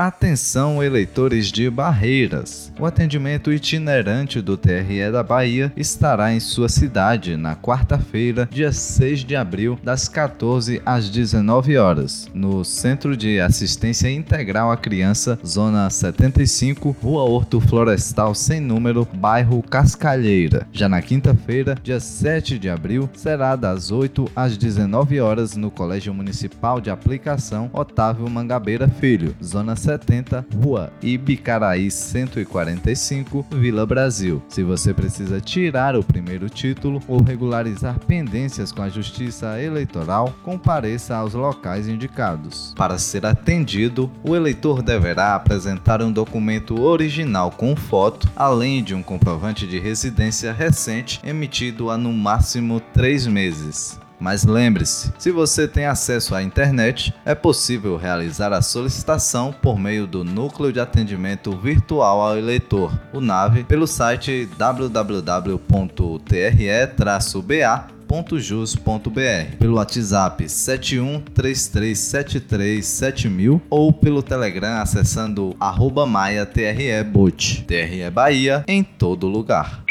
Atenção, eleitores de Barreiras! O atendimento itinerante do TRE da Bahia estará em sua cidade na quarta-feira, dia 6 de abril, das 14 às 19 horas, no Centro de Assistência Integral à Criança, Zona 75, Rua Horto Florestal sem número, bairro Cascalheira. Já na quinta-feira, dia 7 de abril, será das 8 às 19 horas no Colégio Municipal de Aplicação Otávio Mangabeira Filho, Zona 70, Rua Ibicaraí 145, Vila Brasil. Se você precisa tirar o primeiro título ou regularizar pendências com a Justiça Eleitoral, compareça aos locais indicados. Para ser atendido, o eleitor deverá apresentar um documento original com foto, além de um comprovante de residência recente emitido há no máximo três meses. Mas lembre-se, se você tem acesso à internet, é possível realizar a solicitação por meio do Núcleo de Atendimento Virtual ao Eleitor, o NAVE, pelo site www.tre-ba.jus.br, pelo WhatsApp 7133737000 ou pelo Telegram acessando arroba maia TRE TRE Bahia em todo lugar.